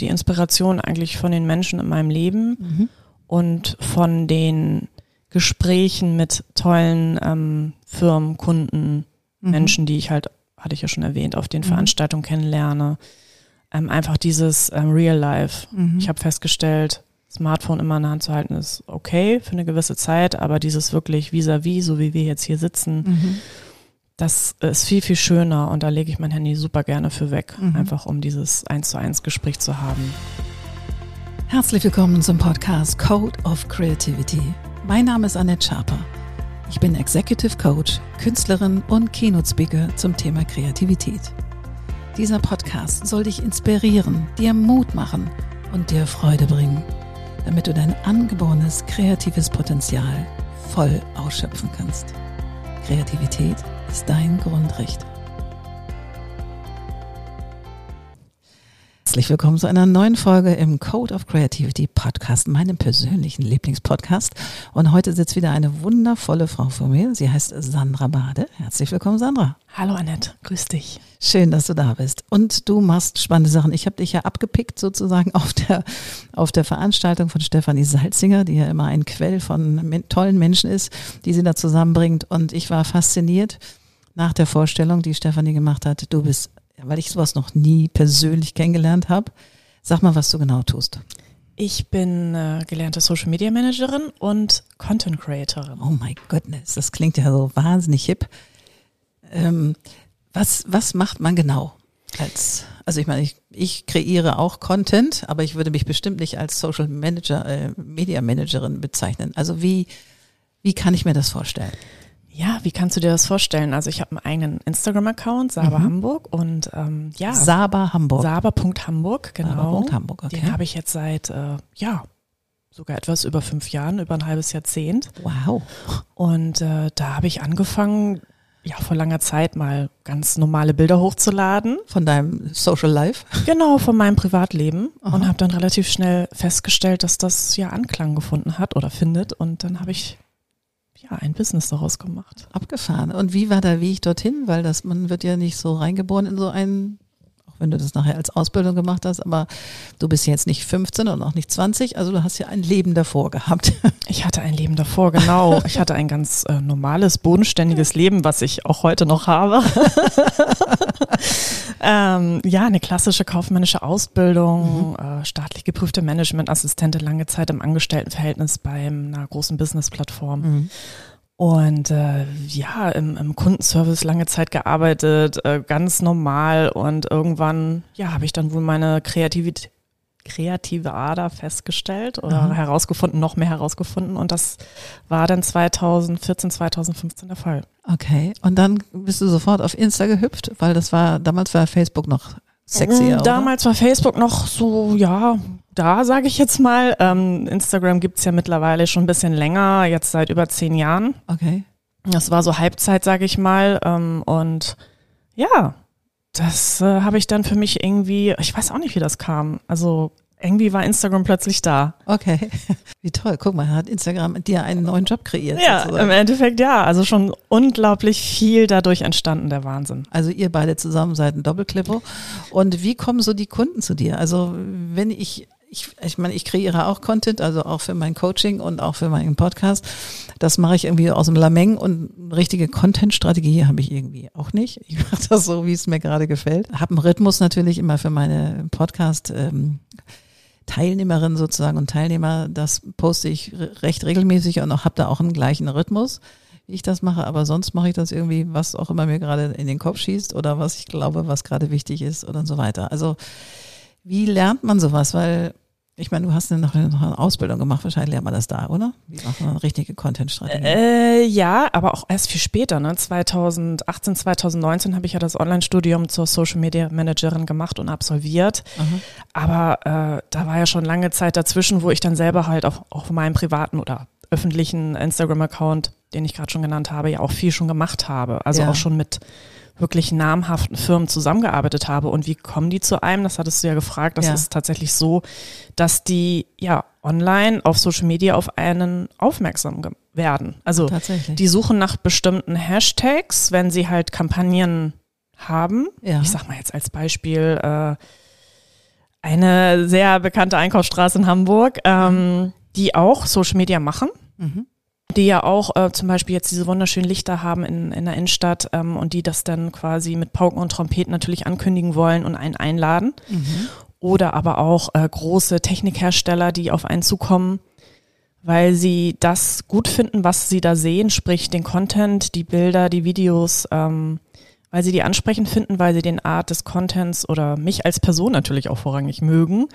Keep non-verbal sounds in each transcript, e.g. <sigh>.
die Inspiration eigentlich von den Menschen in meinem Leben Mhm. und von den Gesprächen mit tollen ähm, Firmen, Kunden, Mhm. Menschen, die ich halt, hatte ich ja schon erwähnt, auf den Mhm. Veranstaltungen kennenlerne. Ähm, einfach dieses ähm, Real Life. Mhm. Ich habe festgestellt, Smartphone immer in der Hand zu halten ist okay für eine gewisse Zeit, aber dieses wirklich vis-à-vis, so wie wir jetzt hier sitzen, Mhm. Das ist viel, viel schöner und da lege ich mein Handy super gerne für weg, Mhm. einfach um dieses eins zu eins Gespräch zu haben. Herzlich willkommen zum Podcast Code of Creativity. Mein Name ist Annette Schaper. Ich bin Executive Coach, Künstlerin und Keynote Speaker zum Thema Kreativität. Dieser Podcast soll dich inspirieren, dir Mut machen und dir Freude bringen, damit du dein angeborenes kreatives Potenzial voll ausschöpfen kannst. Kreativität ist dein Grundrecht. Herzlich willkommen zu einer neuen Folge im Code of Creativity Podcast, meinem persönlichen Lieblingspodcast. Und heute sitzt wieder eine wundervolle Frau vor mir. Sie heißt Sandra Bade. Herzlich willkommen, Sandra. Hallo Annette, grüß dich. Schön, dass du da bist. Und du machst spannende Sachen. Ich habe dich ja abgepickt sozusagen auf der, auf der Veranstaltung von Stefanie Salzinger, die ja immer ein Quell von tollen Menschen ist, die sie da zusammenbringt. Und ich war fasziniert nach der Vorstellung, die Stefanie gemacht hat. Du bist, weil ich sowas noch nie persönlich kennengelernt habe. Sag mal, was du genau tust. Ich bin äh, gelernte Social Media Managerin und Content Creatorin. Oh my goodness, das klingt ja so wahnsinnig hip. Ähm, was, was macht man genau? Als, also ich meine, ich, ich kreiere auch Content, aber ich würde mich bestimmt nicht als Social Manager, äh, Media Managerin bezeichnen. Also wie, wie kann ich mir das vorstellen? Ja, wie kannst du dir das vorstellen? Also ich habe einen eigenen Instagram-Account, Saba Mhm. Hamburg und ähm, ja, Saba Hamburg. Saba.hamburg, genau. Saba.hamburg, okay. Den habe ich jetzt seit, äh, ja, sogar etwas über fünf Jahren, über ein halbes Jahrzehnt. Wow. Und äh, da habe ich angefangen, ja, vor langer Zeit mal ganz normale Bilder hochzuladen. Von deinem Social Life? Genau, von meinem Privatleben. Aha. Und habe dann relativ schnell festgestellt, dass das ja Anklang gefunden hat oder findet. Und dann habe ich ja ein Business daraus gemacht. Abgefahren. Und wie war der Weg dorthin? Weil das, man wird ja nicht so reingeboren in so einen, auch wenn du das nachher als Ausbildung gemacht hast, aber du bist jetzt nicht 15 und auch nicht 20, also du hast ja ein Leben davor gehabt. <laughs> Ich hatte ein Leben davor, genau. Ich hatte ein ganz äh, normales, bodenständiges Leben, was ich auch heute noch habe. <laughs> ähm, ja, eine klassische kaufmännische Ausbildung, äh, staatlich geprüfte Managementassistentin, lange Zeit im Angestelltenverhältnis bei einer großen Business-Plattform. Mhm. Und äh, ja, im, im Kundenservice lange Zeit gearbeitet, äh, ganz normal. Und irgendwann, ja, habe ich dann wohl meine Kreativität, kreative Ader festgestellt oder Aha. herausgefunden, noch mehr herausgefunden. Und das war dann 2014, 2015 der Fall. Okay. Und dann bist du sofort auf Insta gehüpft, weil das war, damals war Facebook noch sexier. Mm, oder? Damals war Facebook noch so, ja, da sage ich jetzt mal. Ähm, Instagram gibt's ja mittlerweile schon ein bisschen länger, jetzt seit über zehn Jahren. Okay. Das war so Halbzeit, sage ich mal. Ähm, und ja, das äh, habe ich dann für mich irgendwie, ich weiß auch nicht, wie das kam. Also irgendwie war Instagram plötzlich da. Okay. <laughs> Wie toll. Guck mal, hat Instagram dir einen neuen Job kreiert. Ja, sozusagen. im Endeffekt ja. Also schon unglaublich viel dadurch entstanden, der Wahnsinn. Also ihr beide zusammen seid ein Doppelklippo. Und wie kommen so die Kunden zu dir? Also wenn ich, ich, ich meine, ich kreiere auch Content, also auch für mein Coaching und auch für meinen Podcast. Das mache ich irgendwie aus dem Lameng und richtige Content-Strategie habe ich irgendwie auch nicht. Ich mache das so, wie es mir gerade gefällt. Habe einen Rhythmus natürlich immer für meine Podcast. Ähm, Teilnehmerinnen sozusagen und Teilnehmer, das poste ich re- recht regelmäßig und auch habe da auch einen gleichen Rhythmus, wie ich das mache. Aber sonst mache ich das irgendwie, was auch immer mir gerade in den Kopf schießt oder was ich glaube, was gerade wichtig ist oder so weiter. Also wie lernt man sowas? Weil ich meine, du hast ja noch, noch eine Ausbildung gemacht, wahrscheinlich lernt man das da, oder? Wie macht man eine richtige Content-Strategie? Äh, ja, aber auch erst viel später, ne? 2018, 2019 habe ich ja das Online-Studium zur Social Media Managerin gemacht und absolviert. Aha. Aber äh, da war ja schon lange Zeit dazwischen, wo ich dann selber halt auf, auf meinem privaten oder öffentlichen Instagram-Account, den ich gerade schon genannt habe, ja auch viel schon gemacht habe. Also Ja. auch schon mit wirklich namhaften Firmen zusammengearbeitet habe. Und wie kommen die zu einem? Das hattest du ja gefragt. Das Ja. ist tatsächlich so, dass die ja online auf Social Media auf einen aufmerksam werden. Also Tatsächlich. die suchen nach bestimmten Hashtags, wenn sie halt Kampagnen haben. Ja. Ich sag mal jetzt als Beispiel äh, Eine sehr bekannte Einkaufsstraße in Hamburg, ähm, die auch Social Media machen. Mhm. Die ja auch äh, zum Beispiel jetzt diese wunderschönen Lichter haben in, in der Innenstadt ähm, und die das dann quasi mit Pauken und Trompeten natürlich ankündigen wollen und einen einladen. Oder aber auch äh, große Technikhersteller, die auf einen zukommen, weil sie das gut finden, was sie da sehen, sprich den Content, die Bilder, die Videos, ähm, weil sie die ansprechend finden, weil sie den Art des Contents oder mich als Person natürlich auch vorrangig mögen.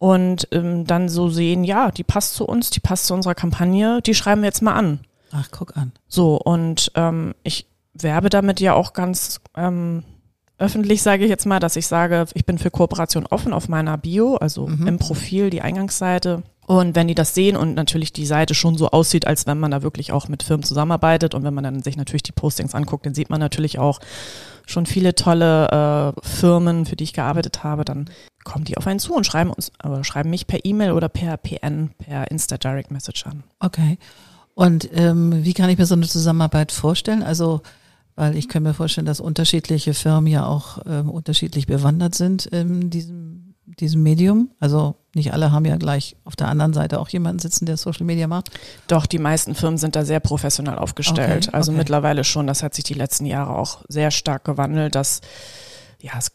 Und ähm, dann so sehen, ja, die passt zu uns, die passt zu unserer Kampagne, die schreiben wir jetzt mal an. Ach, guck an. So, und ähm, ich werbe damit ja auch ganz ähm, öffentlich, sage ich jetzt mal, dass ich sage, ich bin für Kooperation offen auf meiner Bio, also im Profil, die Eingangsseite. Und wenn die das sehen und natürlich die Seite schon so aussieht, als wenn man da wirklich auch mit Firmen zusammenarbeitet und wenn man dann sich natürlich die Postings anguckt, dann sieht man natürlich auch schon viele tolle äh, Firmen, für die ich gearbeitet habe, dann kommen die auf einen zu und schreiben uns, oder schreiben mich per E-Mail oder per PN, per Insta Direct Message an. Okay. Und ähm, wie kann ich mir so eine Zusammenarbeit vorstellen? Also, weil ich kann mir vorstellen, dass unterschiedliche Firmen ja auch ähm, unterschiedlich bewandert sind in diesem, diesem Medium. Also nicht alle haben ja gleich auf der anderen Seite auch jemanden sitzen, der Social Media macht. Doch, die meisten Firmen sind da sehr professionell aufgestellt. Okay, also okay. mittlerweile schon, das hat sich die letzten Jahre auch sehr stark gewandelt, dass ja, es-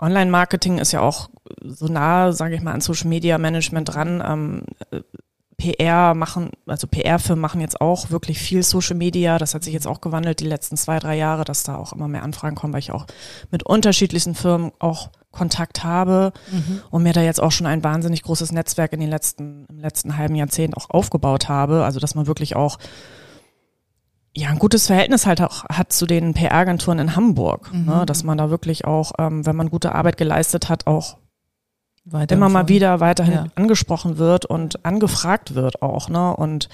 Online-Marketing ist ja auch so nah, sage ich mal, an Social Media Management dran. Ähm, äh, PR machen, also PR-Firmen machen jetzt auch wirklich viel Social Media. Das hat sich jetzt auch gewandelt die letzten zwei, drei Jahre, dass da auch immer mehr Anfragen kommen, weil ich auch mit unterschiedlichsten Firmen auch Kontakt habe und mir da jetzt auch schon ein wahnsinnig großes Netzwerk in den letzten, im letzten halben Jahrzehnt auch aufgebaut habe. Also dass man wirklich auch ja ein gutes Verhältnis halt auch hat zu den PR-Agenturen in Hamburg. Ne? Dass man da wirklich auch, ähm, wenn man gute Arbeit geleistet hat, auch Weiter immer mal wieder weiterhin Ja. angesprochen wird und angefragt wird auch, ne? Und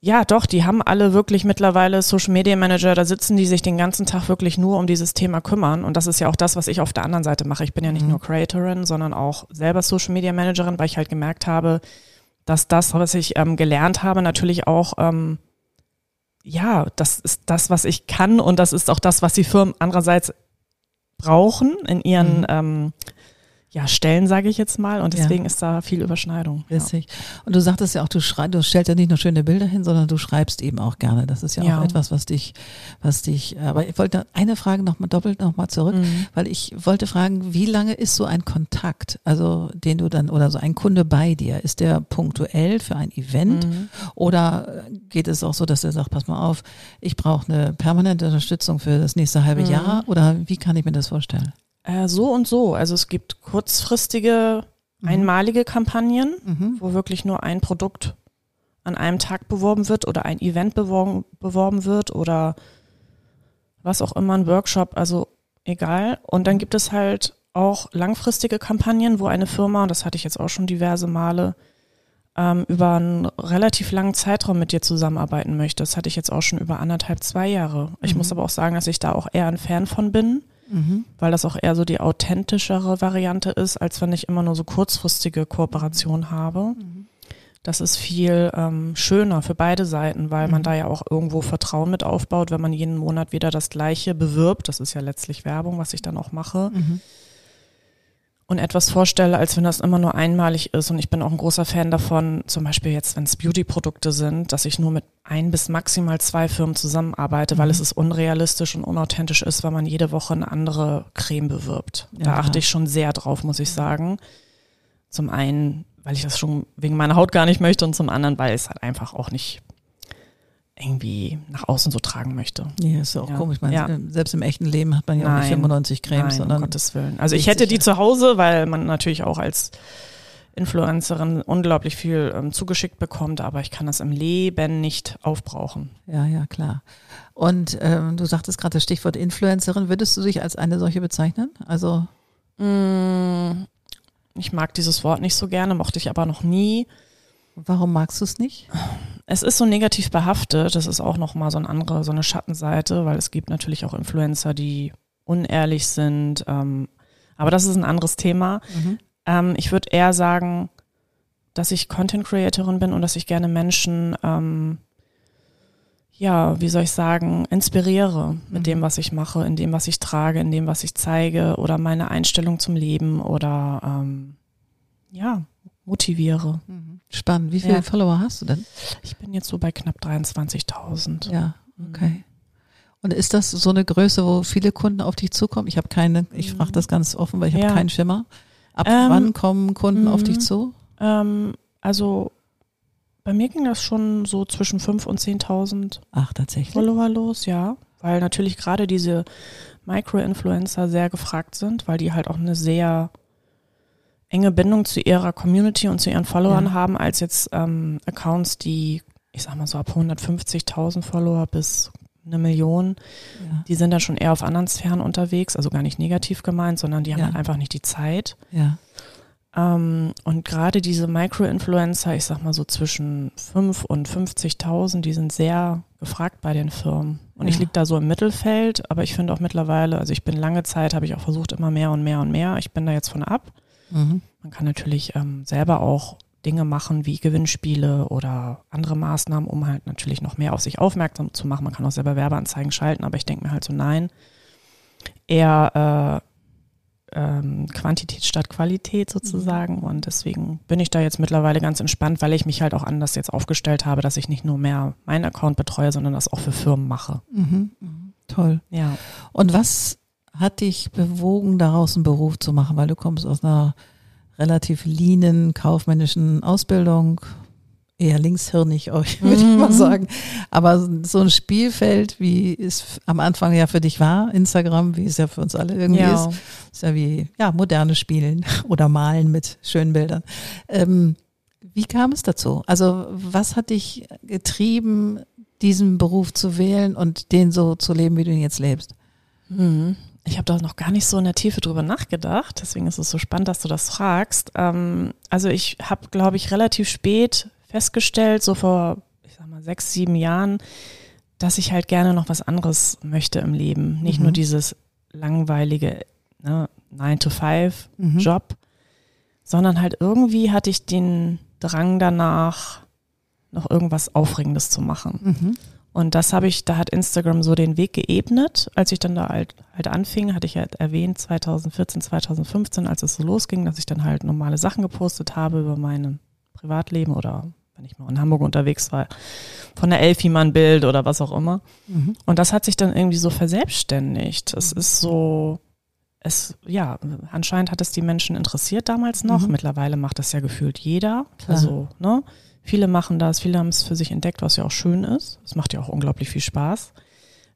ja, doch, die haben alle wirklich mittlerweile Social Media Manager, da sitzen die sich den ganzen Tag wirklich nur um dieses Thema kümmern. Und das ist ja auch das, was ich auf der anderen Seite mache. Ich bin ja nicht nur Creatorin, sondern auch selber Social Media Managerin, weil ich halt gemerkt habe, dass das, was ich ähm, gelernt habe, natürlich auch, ähm, ja, das ist das, was ich kann und das ist auch das, was die Firmen andererseits brauchen in ihren Mhm. ähm, ja, Stellen, sage ich jetzt mal. Und Ja. deswegen ist da viel Überschneidung. Ja. Richtig. Und du sagtest ja auch, du schreibst, du stellst ja nicht nur schöne Bilder hin, sondern du schreibst eben auch gerne. Das ist ja, Ja. auch etwas, was dich, was dich, aber ich wollte eine Frage nochmal doppelt nochmal zurück, Mhm. weil ich wollte fragen, wie lange ist so ein Kontakt, also den du dann, oder so ein Kunde bei dir? Ist der punktuell für ein Event Mhm. oder geht es auch so, dass er sagt, pass mal auf, ich brauche eine permanente Unterstützung für das nächste halbe Mhm. Jahr oder wie kann ich mir das vorstellen? Äh, so und so. Also es gibt kurzfristige, einmalige Kampagnen, Mhm. wo wirklich nur ein Produkt an einem Tag beworben wird oder ein Event beworben, beworben wird oder was auch immer, ein Workshop, also egal. Und dann gibt es halt auch langfristige Kampagnen, wo eine Firma, und das hatte ich jetzt auch schon diverse Male, ähm, über einen relativ langen Zeitraum mit dir zusammenarbeiten möchte. Das hatte ich jetzt auch schon über anderthalb, zwei Jahre. Ich muss aber auch sagen, dass ich da auch eher ein Fan von bin Mhm. weil das auch eher so die authentischere Variante ist, als wenn ich immer nur so kurzfristige Kooperation habe. Das ist viel ähm, schöner für beide Seiten, weil man da ja auch irgendwo Vertrauen mit aufbaut, wenn man jeden Monat wieder das Gleiche bewirbt. Das ist ja letztlich Werbung, was ich dann auch mache. Und etwas vorstelle, als wenn das immer nur einmalig ist. Und ich bin auch ein großer Fan davon, zum Beispiel jetzt, wenn es Beauty-Produkte sind, dass ich nur mit ein bis maximal zwei Firmen zusammenarbeite, weil Mhm. es ist unrealistisch und unauthentisch ist, weil man jede Woche eine andere Creme bewirbt. Ja, da achte ich schon sehr drauf, muss ich sagen. Zum einen, weil ich das schon wegen meiner Haut gar nicht möchte und zum anderen, weil es halt einfach auch nicht irgendwie nach außen so tragen möchte. Ja, ist ja auch Ja. komisch. Meine, Ja. Selbst im echten Leben hat man ja auch nicht Nein. 95 Cremes, Nein, um sondern Gottes Willen. Also ich hätte die zu Hause, weil man natürlich auch als Influencerin unglaublich viel ähm, zugeschickt bekommt, aber ich kann das im Leben nicht aufbrauchen. ja, ja, klar. Und ähm, du sagtest gerade das Stichwort Influencerin. Würdest du dich als eine solche bezeichnen? Also, Mm, Ich mag dieses Wort nicht so gerne, mochte ich aber noch nie. Warum magst du es nicht? Es ist so negativ behaftet, das ist auch nochmal so eine andere, so eine Schattenseite, weil es gibt natürlich auch Influencer, die unehrlich sind. Ähm, aber das ist ein anderes Thema. Ähm, ich würde eher sagen, dass ich Content Creatorin bin und dass ich gerne Menschen ähm, ja, wie soll ich sagen, inspiriere mit Mhm. dem, was ich mache, in dem, was ich trage, in dem, was ich zeige oder meine Einstellung zum Leben oder ähm, ja, motiviere. Spannend. Wie viele Ja. Follower hast du denn? Ich bin jetzt so bei knapp 23.000. Ja, okay. Und ist das so eine Größe, wo viele Kunden auf dich zukommen? Ich habe keine, ich frage das ganz offen, weil ich habe Ja. keinen Schimmer. Ab Ähm, wann kommen Kunden auf dich mhm. zu? Ähm, also bei mir ging das schon so zwischen 5.000 und 10.000 Ach, tatsächlich. Follower los, ja. Weil natürlich gerade diese Micro-Influencer sehr gefragt sind, weil die halt auch eine sehr enge Bindung zu ihrer Community und zu ihren Followern Ja. haben, als jetzt ähm, Accounts, die, ich sag mal so ab 150.000 Follower bis eine Million, Ja, die sind dann schon eher auf anderen Sphären unterwegs, also gar nicht negativ gemeint, sondern die haben Ja. halt einfach nicht die Zeit. ja. Ähm, und gerade diese Micro-Influencer, ich sag mal so zwischen 5 und 50.000, die sind sehr gefragt bei den Firmen. Und ich Ja. liege da so im Mittelfeld, aber ich finde auch mittlerweile, also ich bin lange Zeit, habe ich auch versucht, immer mehr und mehr und mehr. Ich bin da jetzt von ab. Mhm. Man kann natürlich ähm, selber auch Dinge machen wie Gewinnspiele oder andere Maßnahmen, um halt natürlich noch mehr auf sich aufmerksam zu machen. Man kann auch selber Werbeanzeigen schalten, aber ich denke mir halt so, nein, eher äh, ähm, Quantität statt Qualität sozusagen. Und deswegen bin ich da jetzt mittlerweile ganz entspannt, weil ich mich halt auch anders jetzt aufgestellt habe, dass ich nicht nur mehr meinen Account betreue, sondern das auch für Firmen mache. Mhm. Mhm. Toll. Ja. Und was hat dich bewogen, daraus einen Beruf zu machen? Weil du kommst aus einer relativ leanen kaufmännischen Ausbildung, eher linkshirnig, euch, <laughs> würde ich mal Mhm. sagen. Aber so ein Spielfeld, wie es am Anfang ja für dich war, Instagram, wie es ja für uns alle irgendwie ja. ist, ist ja wie ja moderne Spielen <laughs> oder Malen mit schönen Bildern. Ähm, wie kam es dazu? Also was hat dich getrieben, diesen Beruf zu wählen und den so zu leben, wie du ihn jetzt lebst? Mhm. Ich habe da noch gar nicht so in der Tiefe drüber nachgedacht, deswegen ist es so spannend, dass du das fragst. Ähm, also ich habe, glaube ich, relativ spät festgestellt, so vor, ich sag mal, sechs, sieben Jahren, dass ich halt gerne noch was anderes möchte im Leben. Nicht Mhm. nur dieses langweilige ne, 9-to-5-Job, sondern halt irgendwie hatte ich den Drang danach, noch irgendwas Aufregendes zu machen. Mhm. Und das habe ich, da hat Instagram so den Weg geebnet. Als ich dann da halt, halt anfing, hatte ich ja erwähnt, 2014, 2015, als es so losging, dass ich dann halt normale Sachen gepostet habe über mein Privatleben oder wenn ich mal in Hamburg unterwegs war, von der Elfi mal ein Bild oder was auch immer. Mhm. Und das hat sich dann irgendwie so verselbstständigt. Es ist so, es, ja, anscheinend hat es die Menschen interessiert damals noch. Mhm. Mittlerweile macht das ja gefühlt jeder. Klar. Also, ne? Viele machen das, viele haben es für sich entdeckt, was ja auch schön ist. Es macht ja auch unglaublich viel Spaß,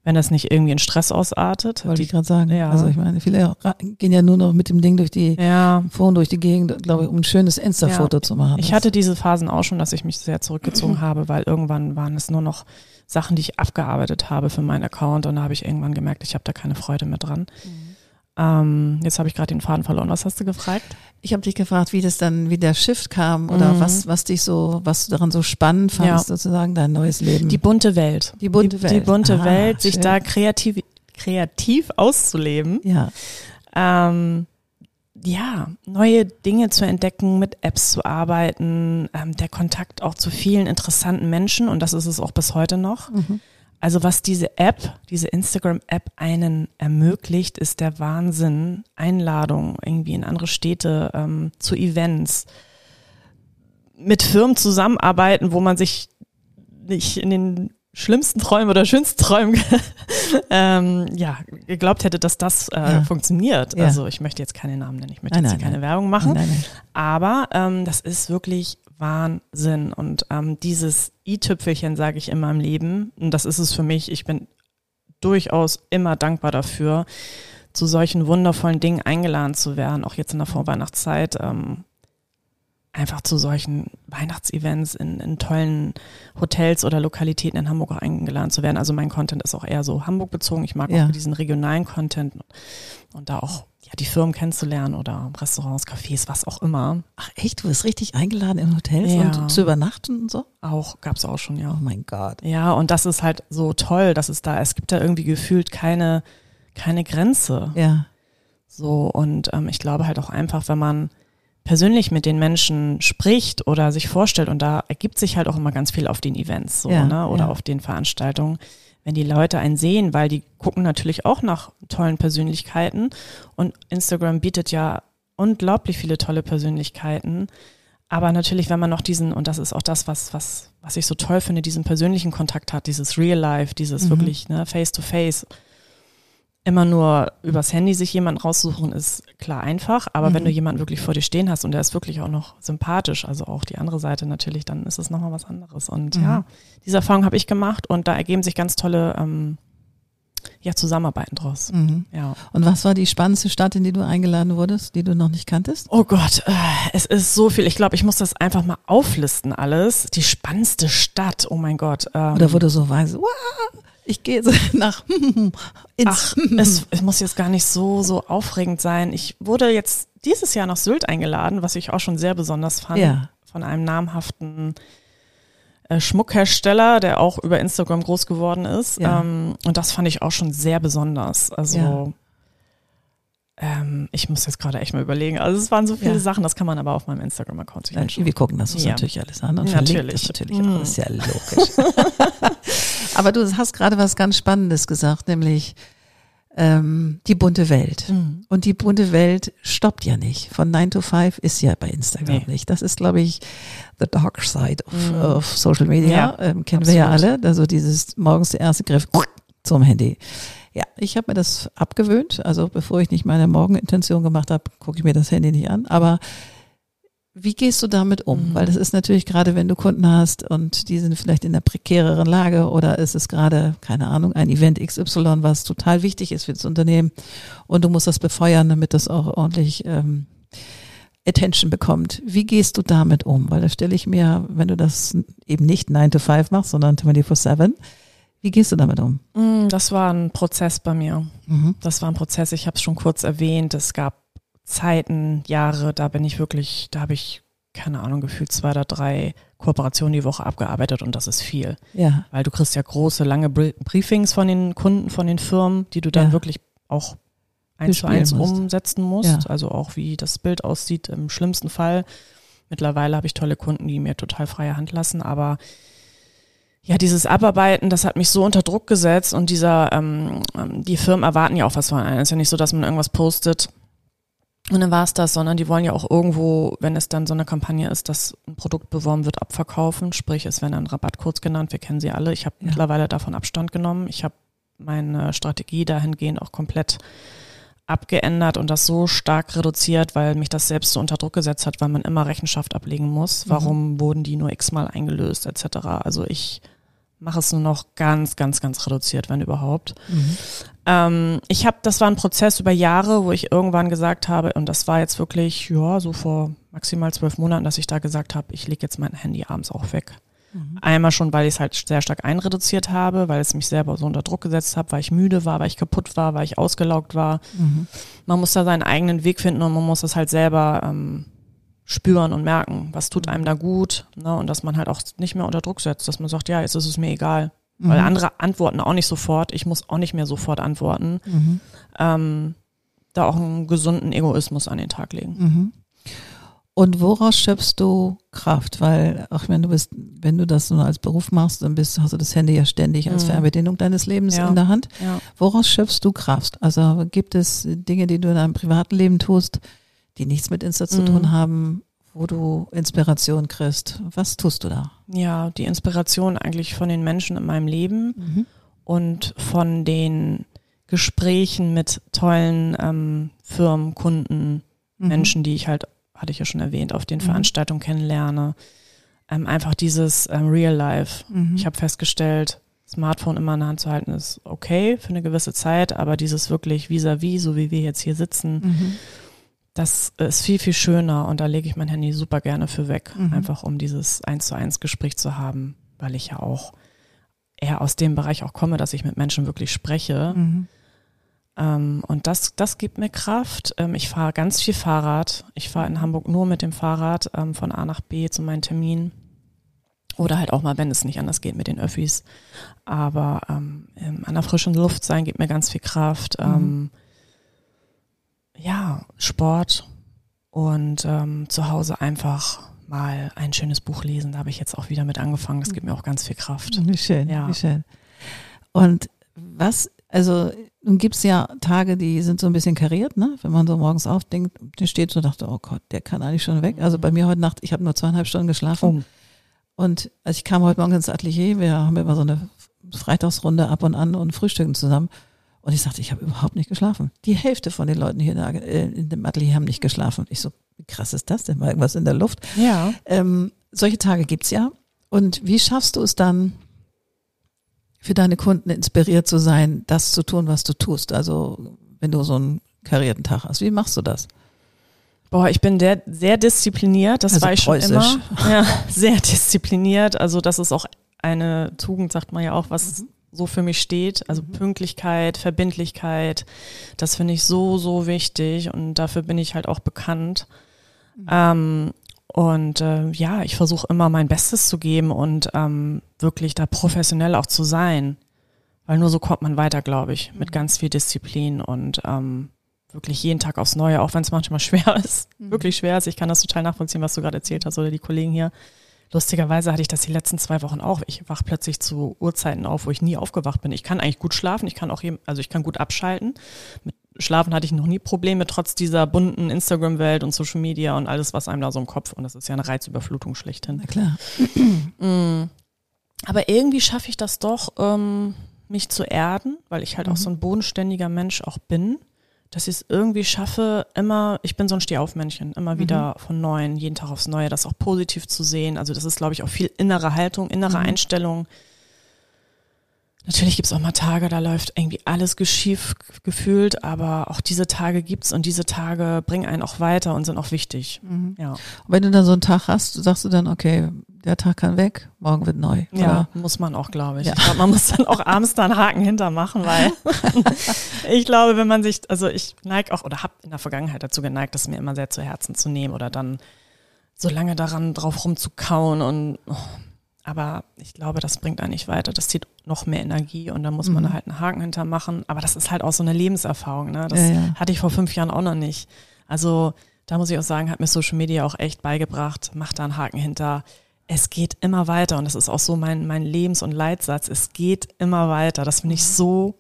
wenn das nicht irgendwie in Stress ausartet. Wollte Die, ich gerade sagen. Ja. Also ich meine, viele gehen ja nur noch mit dem Ding durch die ja, Phone durch die Gegend, glaube ich, um ein schönes Insta-Foto zu machen. ich Das- hatte diese Phasen auch schon, dass ich mich sehr zurückgezogen habe, weil irgendwann waren es nur noch Sachen, die ich abgearbeitet habe für meinen Account und da habe ich irgendwann gemerkt, ich habe da keine Freude mehr dran. Ähm, jetzt habe ich gerade den Faden verloren. Was hast du gefragt? Ich habe dich gefragt, wie das dann, wie der Shift kam oder Mhm. was, was dich so, was du daran so spannend fandst, sozusagen dein neues Leben. Die bunte Welt. Die bunte die, Welt. Die bunte Ah, Welt, sich schön. da kreativ, kreativ auszuleben. ja, Ähm, ja, neue Dinge zu entdecken, mit Apps zu arbeiten, ähm, der Kontakt auch zu vielen interessanten Menschen und das ist es auch bis heute noch. Mhm. Also was diese App, diese Instagram-App einen ermöglicht, ist der Wahnsinn. Einladungen irgendwie in andere Städte, ähm, zu Events, mit Firmen zusammenarbeiten, wo man sich nicht in den schlimmsten Träumen oder schönsten Träumen <laughs> ähm, ja, geglaubt hätte, dass das äh, Ja. funktioniert. Ja. Also ich möchte jetzt keine Namen nennen, ich möchte Nein, jetzt nein, keine. Werbung machen. Aber ähm, das ist wirklich Wahnsinn. Und ähm, dieses i-Tüpfelchen, sage ich immer im Leben, und das ist es für mich, ich bin durchaus immer dankbar dafür, zu solchen wundervollen Dingen eingeladen zu werden, auch jetzt in der Vorweihnachtszeit. Ähm, einfach zu solchen Weihnachtsevents in, in tollen Hotels oder Lokalitäten in Hamburg auch eingeladen zu werden. Also mein Content ist auch eher so Hamburg bezogen. Ich mag Ja. auch diesen regionalen Content und da auch ja, die Firmen kennenzulernen oder Restaurants, Cafés, was auch immer. Ach echt, du wirst richtig eingeladen in Hotels Ja. und zu übernachten und so? Auch gab's auch schon, Oh ja. mein Gott. Ja, und das ist halt so toll, dass es da, es gibt da irgendwie gefühlt keine, keine Grenze. Ja. So, und ähm, ich glaube halt auch einfach, wenn man persönlich mit den Menschen spricht oder sich vorstellt, und da ergibt sich halt auch immer ganz viel auf den Events so, Ja, ne? oder ja. auf den Veranstaltungen, wenn die Leute einen sehen, weil die gucken natürlich auch nach tollen Persönlichkeiten und Instagram bietet ja unglaublich viele tolle Persönlichkeiten. Aber natürlich, wenn man noch diesen, und das ist auch das, was, was, was ich so toll finde, diesen persönlichen Kontakt hat, dieses Real Life, dieses Mhm. wirklich ne, Face-to-Face, immer nur übers Handy sich jemanden raussuchen, ist klar einfach. Aber Mhm. wenn du jemanden wirklich vor dir stehen hast und der ist wirklich auch noch sympathisch, also auch die andere Seite natürlich, dann ist es nochmal was anderes. Und Mhm. ja, diese Erfahrung habe ich gemacht und da ergeben sich ganz tolle ähm, ja, Zusammenarbeiten draus. Mhm. Ja. Und was war die spannendste Stadt, in die du eingeladen wurdest, die du noch nicht kanntest? Oh Gott, äh, es ist so viel. Ich glaube, ich muss das einfach mal auflisten alles. Die spannendste Stadt, oh mein Gott. Ähm, Oder du so weißt, wow, ich gehe <laughs> nach ins Ach, es, es muss jetzt gar nicht so, so aufregend sein. Ich wurde jetzt dieses Jahr nach Sylt eingeladen, was ich auch schon sehr besonders fand. Ja. Von einem namhaften Schmuckhersteller, der auch über Instagram groß geworden ist. Ja. Ähm, und das fand ich auch schon sehr besonders. Also Ja. ähm, ich muss jetzt gerade echt mal überlegen. Also es waren so viele Ja. Sachen, das kann man aber auf meinem Instagram-Account sich anschauen. wir gucken das uns natürlich alles an und Natürlich. natürlich Mhm. ist ja logisch. <laughs> Aber du hast gerade was ganz Spannendes gesagt, nämlich ähm, die bunte Welt. Mhm. Und die bunte Welt stoppt ja nicht. Von 9 to 5 ist ja bei Instagram Nee. nicht. Das ist, glaube ich, the dark side of, Mhm. of Social Media. Ja, ähm, kennen wir ja absolut. alle. Also dieses morgens der erste Griff <laughs> zum Handy. Ja, ich habe mir das abgewöhnt. Also bevor ich nicht meine Morgenintention gemacht habe, gucke ich mir das Handy nicht an. Aber wie gehst du damit um? Mhm. Weil das ist natürlich gerade, wenn du Kunden hast und die sind vielleicht in einer prekäreren Lage oder ist es gerade, keine Ahnung, ein Event XY, was total wichtig ist für das Unternehmen und du musst das befeuern, damit das auch ordentlich ähm, Attention bekommt. Wie gehst du damit um? Weil da stelle ich mir, wenn du das eben nicht 9 to 5 machst, sondern 24-7, wie gehst du damit um? Mm, Das war ein Prozess bei mir. Mhm. Das war ein Prozess, ich habe es schon kurz erwähnt. Es gab Zeiten, Jahre, da bin ich wirklich, da habe ich, keine Ahnung, gefühlt zwei oder drei Kooperationen die Woche abgearbeitet und das ist viel. Ja, Weil du kriegst ja große, lange Bri- Briefings von den Kunden, von den Firmen, die du dann Ja. wirklich auch eins zu eins musst. umsetzen musst. Ja. Also auch wie das Bild aussieht im schlimmsten Fall. Mittlerweile habe ich tolle Kunden, die mir total freie Hand lassen, aber ja, dieses Abarbeiten, das hat mich so unter Druck gesetzt und dieser, ähm, ähm, die Firmen erwarten ja auch was von einem. Es ist ja nicht so, dass man irgendwas postet und dann war es das, sondern die wollen ja auch irgendwo, wenn es dann so eine Kampagne ist, dass ein Produkt beworben wird, abverkaufen. Sprich, es werden ein Rabattcodes genannt. Wir kennen sie alle. Ich habe Ja. mittlerweile davon Abstand genommen. Ich habe meine Strategie dahingehend auch komplett abgeändert und das so stark reduziert, weil mich das selbst so unter Druck gesetzt hat, weil man immer Rechenschaft ablegen muss. Mhm. Warum wurden die nur x-mal eingelöst etc. Also ich mache es nur noch ganz, ganz, ganz reduziert, wenn überhaupt. mhm. Ähm, ich habe, das war ein Prozess über Jahre, wo ich irgendwann gesagt habe, und das war jetzt wirklich, ja, so vor maximal zwölf Monaten, dass ich da gesagt habe, ich lege jetzt mein Handy abends auch weg. Mhm. Einmal schon, weil ich es halt sehr stark einreduziert habe, weil es mich selber so unter Druck gesetzt habe, weil ich müde war, weil ich kaputt war, weil ich ausgelaugt war. Mhm. Man muss da seinen eigenen Weg finden und man muss es halt selber ähm, spüren und merken, was tut einem da gut, ne? Und dass man halt auch nicht mehr unter Druck setzt, dass man sagt, ja, jetzt ist es mir egal. Weil Mhm. andere antworten auch nicht sofort, ich muss auch nicht mehr sofort antworten. Mhm. Ähm, da auch einen gesunden Egoismus an den Tag legen. Mhm. Und woraus schöpfst du Kraft? Weil, auch wenn du bist, wenn du das nur als Beruf machst, dann bist, hast du das Handy ja ständig als Mhm. Fernbedienung deines Lebens Ja. in der Hand. Ja. Woraus schöpfst du Kraft? Also gibt es Dinge, die du in deinem privaten Leben tust, die nichts mit Insta zu Mhm. tun haben, wo du Inspiration kriegst? Was tust du da? ja, die Inspiration eigentlich von den Menschen in meinem Leben Mhm. und von den Gesprächen mit tollen ähm, Firmen, Kunden, Mhm. Menschen, die ich halt, hatte ich ja schon erwähnt, auf den Mhm. Veranstaltungen kennenlerne. Ähm, einfach dieses ähm, Real Life. Mhm. Ich habe festgestellt, Smartphone immer in der Hand zu halten ist okay für eine gewisse Zeit, aber dieses wirklich vis-à-vis, so wie wir jetzt hier sitzen, Mhm. Das ist viel, viel schöner und da lege ich mein Handy super gerne für weg, Mhm. einfach um dieses eins zu eins Gespräch zu haben, weil ich ja auch eher aus dem Bereich auch komme, dass ich mit Menschen wirklich spreche. Mhm. Ähm, und das, das gibt mir Kraft. Ähm, ich fahre ganz viel Fahrrad. Ich fahre in Hamburg nur mit dem Fahrrad ähm, von A nach B zu meinen Terminen. Oder halt auch mal, wenn es nicht anders geht mit den Öffis. Aber ähm, ähm, an der frischen Luft sein gibt mir ganz viel Kraft. Mhm. Ja, Sport. und ähm, zu Hause einfach mal ein schönes Buch lesen. Da habe ich jetzt auch wieder mit angefangen. Das gibt mir auch ganz viel Kraft. Wie schön, Ja. wie schön. Und was, also nun gibt's ja Tage, die sind so ein bisschen kariert, ne? Wenn man so morgens aufdenkt, der steht so, dachte, oh Gott, der kann eigentlich schon weg. Also bei mir heute Nacht, ich habe nur zweieinhalb Stunden geschlafen. Und als ich kam heute Morgen ins Atelier, wir haben immer so eine Freitagsrunde ab und an und frühstücken zusammen. Und ich sagte, ich habe überhaupt nicht geschlafen. Die Hälfte von den Leuten hier äh, in dem Atelier haben nicht geschlafen. Ich so, wie krass ist das denn? War irgendwas in der Luft? Ja. Ähm, solche Tage gibt's ja. Und wie schaffst du es dann, für deine Kunden inspiriert zu sein, das zu tun, was du tust? Also wenn du so einen karierten Tag hast, wie machst du das? Boah, ich bin der, sehr diszipliniert, das Also war ich schon preußisch. immer. <laughs> Ja, sehr diszipliniert. Also das ist auch eine Tugend, sagt man ja auch, was so für mich steht. Also Pünktlichkeit, Verbindlichkeit, das finde ich so, so wichtig und dafür bin ich halt auch bekannt. Ähm, und äh, ja, ich versuche immer mein Bestes zu geben und ähm, wirklich da professionell auch zu sein. Weil nur so kommt man weiter, glaube ich, mit ganz viel Disziplin und ähm, wirklich jeden Tag aufs Neue, auch wenn es manchmal <laughs> schwer ist, wirklich schwer ist. Ich kann das total nachvollziehen, was du gerade erzählt hast oder die Kollegen hier. Lustigerweise hatte ich das die letzten zwei Wochen auch. Ich wach plötzlich zu Uhrzeiten auf, wo ich nie aufgewacht bin. Ich kann eigentlich gut schlafen, ich kann auch, jem- also ich kann gut abschalten. Mit Schlafen hatte ich noch nie Probleme, trotz dieser bunten Instagram-Welt und Social Media und alles, was einem da so im Kopf, und das ist ja eine Reizüberflutung schlechthin. Na klar. <clears throat> Mm. Aber irgendwie schaffe ich das doch, ähm, mich zu erden, weil ich halt auch so ein bodenständiger Mensch auch bin, dass ich es irgendwie schaffe, immer, ich bin so ein Stehaufmännchen, immer wieder von Neuem, jeden Tag aufs Neue, das auch positiv zu sehen. Also das ist, glaube ich, auch viel innere Haltung, innere Einstellung. Natürlich gibt es auch mal Tage, da läuft irgendwie alles geschief gefühlt, aber auch diese Tage gibt's und diese Tage bringen einen auch weiter und sind auch wichtig. Ja. Und wenn du dann so einen Tag hast, sagst du dann, okay, der Tag kann weg, morgen wird neu. Ja, Oder? muss man auch, glaube ich. Ja. Ich glaube, man muss dann auch abends da einen Haken hintermachen, weil <laughs> ich glaube, wenn man sich, also ich neige auch oder habe in der Vergangenheit dazu geneigt, das mir immer sehr zu Herzen zu nehmen oder dann so lange daran drauf rumzukauen und oh, aber ich glaube, das bringt einen nicht weiter. Das zieht noch mehr Energie und da muss man Mhm. halt einen Haken hintermachen. Aber das ist halt auch so eine Lebenserfahrung. Ne? Das Ja, ja. hatte ich vor fünf Jahren auch noch nicht. Also da muss ich auch sagen, hat mir Social Media auch echt beigebracht. Mach da einen Haken hinter. Es geht immer weiter und das ist auch so mein, mein Lebens- und Leitsatz. Es geht immer weiter. Das finde ich so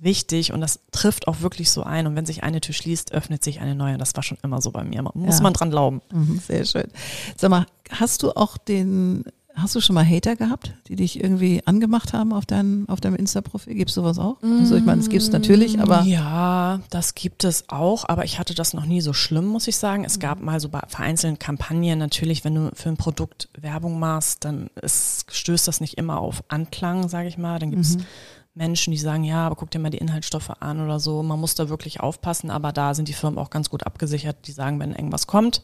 wichtig und das trifft auch wirklich so ein. Und wenn sich eine Tür schließt, öffnet sich eine neue. Und das war schon immer so bei mir. Muss Ja. man dran glauben. Mhm, sehr schön. Sag mal, hast du auch den, hast du schon mal Hater gehabt, die dich irgendwie angemacht haben auf deinem, auf deinem Insta-Profil? Gibt's sowas auch? Also ich meine, es gibt's natürlich, aber Ja, das gibt es auch, aber ich hatte das noch nie so schlimm, muss ich sagen. Es gab mal so bei vereinzelten Kampagnen natürlich, wenn du für ein Produkt Werbung machst, dann ist, stößt das nicht immer auf Anklang, sage ich mal. Dann gibt es Menschen, die sagen, ja, aber guck dir mal die Inhaltsstoffe an oder so. Man muss da wirklich aufpassen, aber da sind die Firmen auch ganz gut abgesichert. Die sagen, wenn irgendwas kommt,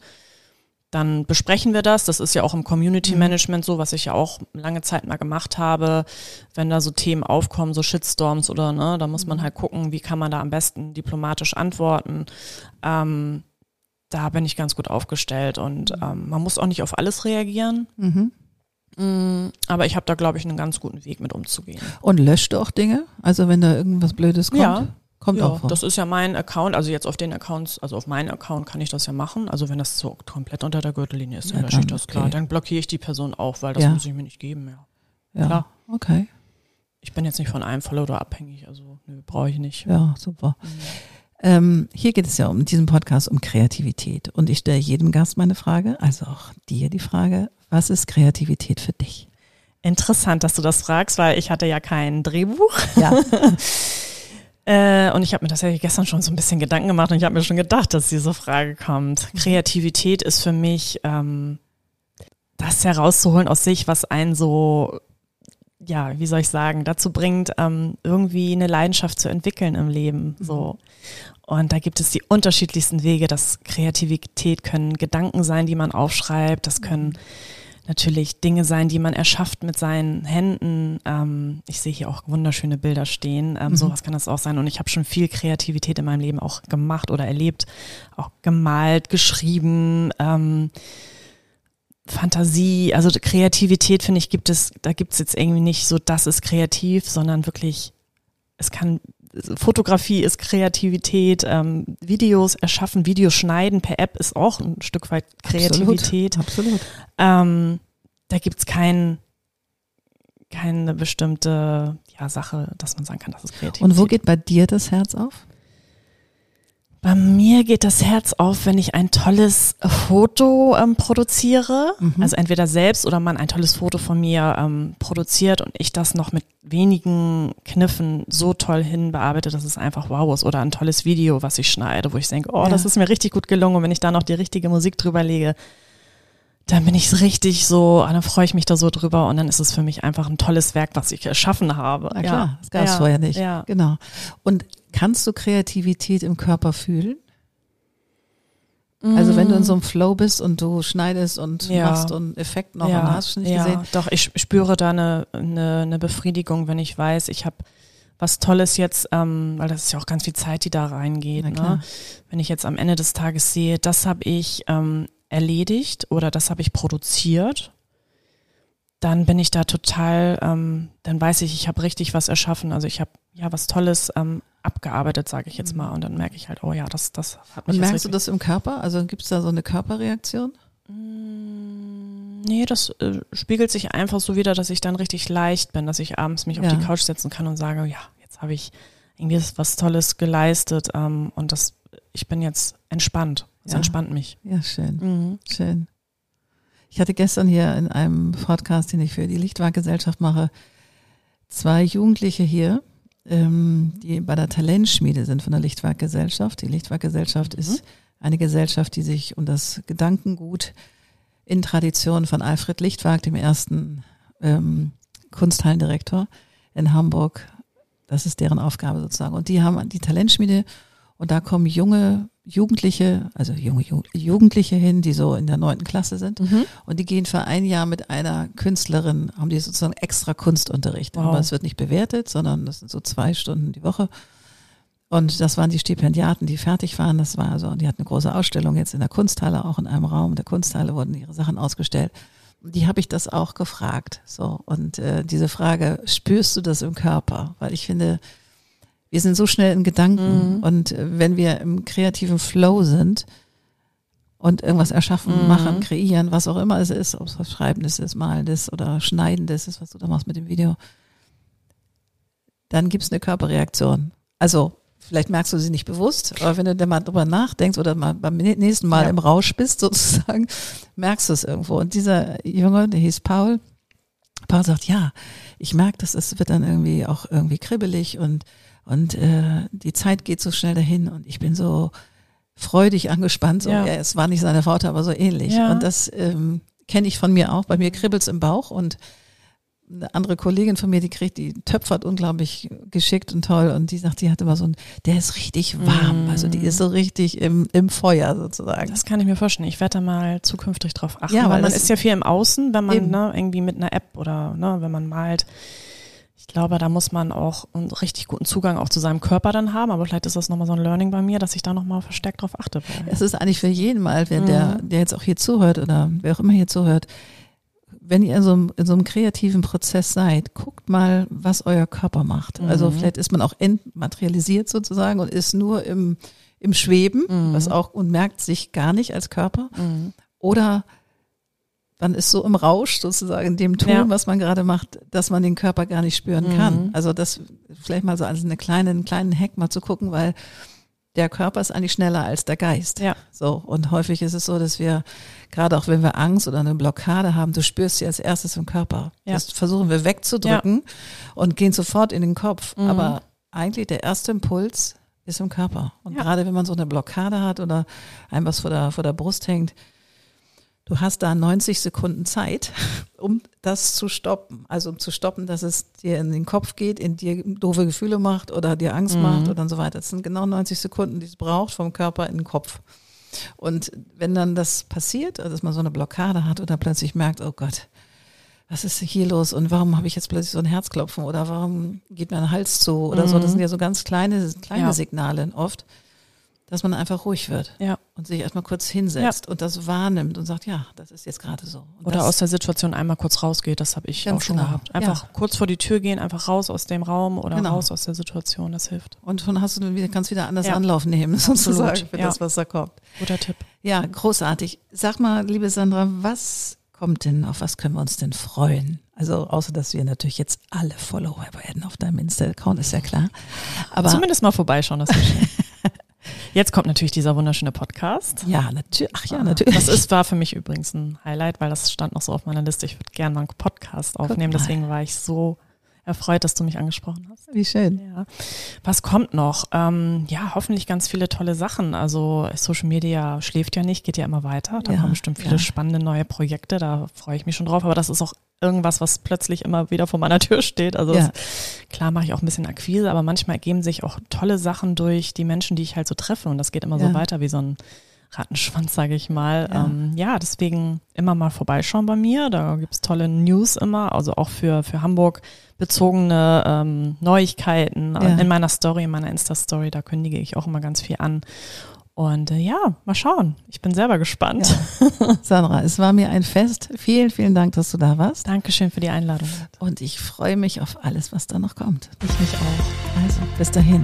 dann besprechen wir das. Das ist ja auch im Community Management so, was ich ja auch lange Zeit mal gemacht habe. Wenn da so Themen aufkommen, so Shitstorms oder ne, da muss man halt gucken, wie kann man da am besten diplomatisch antworten. Ähm, da bin ich ganz gut aufgestellt und ähm, man muss auch nicht auf alles reagieren. mhm. Mm, Aber ich habe da, glaube ich, einen ganz guten Weg mit umzugehen. und löscht auch Dinge? Also wenn da irgendwas Blödes kommt? Ja. Kommt ja, auch vor. das ist ja mein Account, also jetzt auf den Accounts, also auf meinen Account kann ich das ja machen. Also wenn das so komplett unter der Gürtellinie ist, dann Ja, lösche ich das klar. okay. Dann blockiere ich die Person auch, weil das Ja. muss ich mir nicht geben, ja. ja. klar. Okay. Ich bin jetzt nicht von einem Follower abhängig, also nö, brauche ich nicht. Ja, super. Ähm, hier geht es ja um in diesem Podcast um Kreativität. Und ich stelle jedem Gast meine Frage, also auch dir die Frage, was ist Kreativität für dich? Interessant, dass du das fragst, weil ich hatte ja kein Drehbuch. Ja. <laughs> Äh, und ich habe mir tatsächlich gestern schon so ein bisschen Gedanken gemacht und ich habe mir schon gedacht, dass diese Frage kommt. Kreativität ist für mich ähm, das herauszuholen aus sich, was einen so, ja, wie soll ich sagen, dazu bringt, ähm, irgendwie eine Leidenschaft zu entwickeln im Leben. So. Und da gibt es die unterschiedlichsten Wege. Das Kreativität können Gedanken sein, die man aufschreibt. Das können natürlich Dinge sein, die man erschafft mit seinen Händen. Ähm, ich sehe hier auch wunderschöne Bilder stehen. Ähm, Sowas kann das auch sein. Und ich habe schon viel Kreativität in meinem Leben auch gemacht oder erlebt. Auch gemalt, geschrieben, ähm, Fantasie. Also Kreativität, finde ich, gibt es, da gibt es jetzt irgendwie nicht so, das ist kreativ, sondern wirklich, es kann Fotografie ist Kreativität, ähm, Videos erschaffen, Videos schneiden per App ist auch ein Stück weit Kreativität. Absolut. absolut. Ähm, da gibt's kein, keine bestimmte ja, Sache, dass man sagen kann, das ist Kreativität. Und wo geht bei dir das Herz auf? Bei mir geht das Herz auf, wenn ich ein tolles Foto ähm, produziere. Mhm. Also entweder selbst oder man ein tolles Foto von mir ähm, produziert und ich das noch mit wenigen Kniffen so toll hinbearbeite, dass es einfach wow ist. Oder ein tolles Video, was ich schneide, wo ich denke, oh, ja. das ist mir richtig gut gelungen. Und wenn ich da noch die richtige Musik drüber lege, dann bin ich richtig so, ah, dann freue ich mich da so drüber und dann ist es für mich einfach ein tolles Werk, was ich erschaffen habe. Na klar, ja. das gab es ja. vorher nicht. Ja. Genau. Und kannst du Kreativität im Körper fühlen? Also wenn du in so einem Flow bist und du schneidest und ja. machst und Effekt noch ja. und hast du nicht ja. gesehen. Doch, ich spüre da eine, eine, eine Befriedigung, wenn ich weiß, ich habe was Tolles jetzt, ähm, weil das ist ja auch ganz viel Zeit, die da reingeht. Ne? Wenn ich jetzt am Ende des Tages sehe, das habe ich ähm, erledigt oder das habe ich produziert, dann bin ich da total, ähm, dann weiß ich, ich habe richtig was erschaffen. Also ich habe ja was Tolles ähm, abgearbeitet, sage ich jetzt mal. Und dann merke ich halt, oh ja, das, das hat mich. Und merkst du das im Körper? Also gibt es da so eine Körperreaktion? Mm, nee, das äh, spiegelt sich einfach so wieder, dass ich dann richtig leicht bin, dass ich abends mich ja. auf die Couch setzen kann und sage, ja, jetzt habe ich irgendwie was Tolles geleistet ähm, und das, ich bin jetzt entspannt. Das ja. entspannt mich. Ja, schön. Mhm. Schön. Ich hatte gestern hier in einem Podcast, den ich für die Lichtwahrgesellschaft mache, zwei Jugendliche hier, ähm, die bei der Talentschmiede sind von der Lichtwahrgesellschaft. Die Lichtwahrgesellschaft mhm. ist eine Gesellschaft, die sich um das Gedankengut in Tradition von Alfred Lichtwag, dem ersten ähm, Kunsthallendirektor in Hamburg, das ist deren Aufgabe sozusagen. Und die haben die Talentschmiede und da kommen junge Jugendliche, also junge Jugendliche hin, die so in der neunten Klasse sind. Mhm. Und die gehen für ein Jahr mit einer Künstlerin, haben die sozusagen extra Kunstunterricht. Wow. Aber es wird nicht bewertet, sondern das sind so zwei Stunden die Woche. Und das waren die Stipendiaten, die fertig waren. Das war also, die hatten eine große Ausstellung jetzt in der Kunsthalle, auch in einem Raum der Kunsthalle wurden ihre Sachen ausgestellt. Die habe ich das auch gefragt. So und äh, diese Frage: Spürst du das im Körper? Weil ich finde, wir sind so schnell in Gedanken mhm. und äh, wenn wir im kreativen Flow sind und irgendwas erschaffen, mhm. machen, kreieren, was auch immer es ist, ob es was Schreibendes ist, Malendes oder Schneidendes ist, was du da machst mit dem Video, dann gibt es eine Körperreaktion. Also vielleicht merkst du sie nicht bewusst, aber wenn du da mal drüber nachdenkst oder mal beim nächsten Mal ja. im Rausch bist <laughs> sozusagen, merkst du es irgendwo. Und dieser Junge, der hieß Paul, Paul sagt, ja, ich merke, dass es wird dann irgendwie auch irgendwie kribbelig und und äh, die Zeit geht so schnell dahin und ich bin so freudig angespannt. So, ja. ja es war nicht seine Worte, aber so ähnlich. Ja. Und das ähm, kenne ich von mir auch. Bei mir kribbelt's im Bauch und eine andere Kollegin von mir, die kriegt, die töpfert unglaublich geschickt und toll und die sagt, die hat immer so ein, der ist richtig warm, mm. also die ist so richtig im, im Feuer sozusagen. Das kann ich mir vorstellen. Ich werde da mal zukünftig drauf achten, ja, weil man ist ja viel im Außen, wenn man ne, irgendwie mit einer App oder ne, wenn man malt, ich glaube, da muss man auch einen richtig guten Zugang auch zu seinem Körper dann haben, aber vielleicht ist das nochmal so ein Learning bei mir, dass ich da nochmal verstärkt drauf achte. Es ist eigentlich für jeden mal, wenn mhm. der, der jetzt auch hier zuhört oder wer auch immer hier zuhört, wenn ihr in so, einem, in so einem kreativen Prozess seid, guckt mal, was euer Körper macht. Mhm. Also vielleicht ist man auch entmaterialisiert sozusagen und ist nur im, im Schweben, mhm. was auch und merkt sich gar nicht als Körper. Mhm. Oder man ist so im Rausch sozusagen in dem Tun, ja. was man gerade macht, dass man den Körper gar nicht spüren mhm. kann. Also das vielleicht mal so als eine kleine, einen kleinen Hack mal zu gucken, weil der Körper ist eigentlich schneller als der Geist. Ja. So. Und häufig ist es so, dass wir, gerade auch wenn wir Angst oder eine Blockade haben, du spürst sie als erstes im Körper. Ja. Das versuchen wir wegzudrücken ja. und gehen sofort in den Kopf. Mhm. Aber eigentlich der erste Impuls ist im Körper. Und ja. gerade wenn man so eine Blockade hat oder einem was vor der, vor der Brust hängt, Du hast da 90 Sekunden Zeit, <laughs> um das zu stoppen. Also um zu stoppen, dass es dir in den Kopf geht, in dir doofe Gefühle macht oder dir Angst mhm. macht oder so weiter. Das sind genau 90 Sekunden, die es braucht vom Körper in den Kopf. Und wenn dann das passiert, also dass man so eine Blockade hat oder plötzlich merkt, oh Gott, was ist hier los und warum habe ich jetzt plötzlich so ein Herzklopfen oder warum geht mein Hals zu oder mhm. so, das sind ja so ganz kleine, kleine ja. Signale oft dass man einfach ruhig wird Ja. und sich erstmal kurz hinsetzt und das wahrnimmt und sagt, ja, das ist jetzt gerade so. Und Oder aus der Situation einmal kurz rausgeht, das habe ich auch schon genau, gehabt. Einfach ja. kurz vor die Tür gehen, einfach raus aus dem Raum oder Genau. raus aus der Situation, das hilft. und schon hast du wieder, kannst wieder anders Ja. Anlauf nehmen, <laughs> sozusagen, für ja. das, was da kommt. Guter Tipp. Ja, großartig. Sag mal, liebe Sandra, was kommt denn, auf was können wir uns denn freuen? Also, außer dass wir natürlich jetzt alle Follower werden auf deinem Insta-Account, ist ja klar. Aber Zumindest mal vorbeischauen, das ist schön. <laughs> Jetzt kommt natürlich dieser wunderschöne Podcast. ja, natürlich. Ach ja, natürlich. Das ist, war für mich übrigens ein Highlight, weil das stand noch so auf meiner Liste. Ich würde gerne mal einen Podcast aufnehmen. Deswegen war ich so erfreut, dass du mich angesprochen hast. Wie schön. Ja. Was kommt noch? Ähm, ja, hoffentlich ganz viele tolle Sachen. Also Social Media schläft ja nicht, geht ja immer weiter. Da Ja, kommen bestimmt viele ja. spannende neue Projekte. Da freue ich mich schon drauf. Aber das ist auch irgendwas, was plötzlich immer wieder vor meiner <laughs> Tür steht. Also Ja. das, klar mache ich auch ein bisschen Akquise, aber manchmal ergeben sich auch tolle Sachen durch die Menschen, die ich halt so treffe. Und das geht immer so weiter wie so ein Rattenschwanz, sage ich mal. Ja. Ähm, ja, deswegen immer mal vorbeischauen bei mir. Da gibt's tolle News immer, also auch für, für Hamburg bezogene ähm, Neuigkeiten Ja. in meiner Story, in meiner Insta-Story. Da kündige ich auch immer ganz viel an. Und äh, ja, mal schauen. Ich bin selber gespannt. Ja. <laughs> Sandra, es war mir ein Fest. Vielen, vielen Dank, dass du da warst. Dankeschön für die Einladung. Und ich freue mich auf alles, was da noch kommt. Ich mich auch. Also, bis dahin.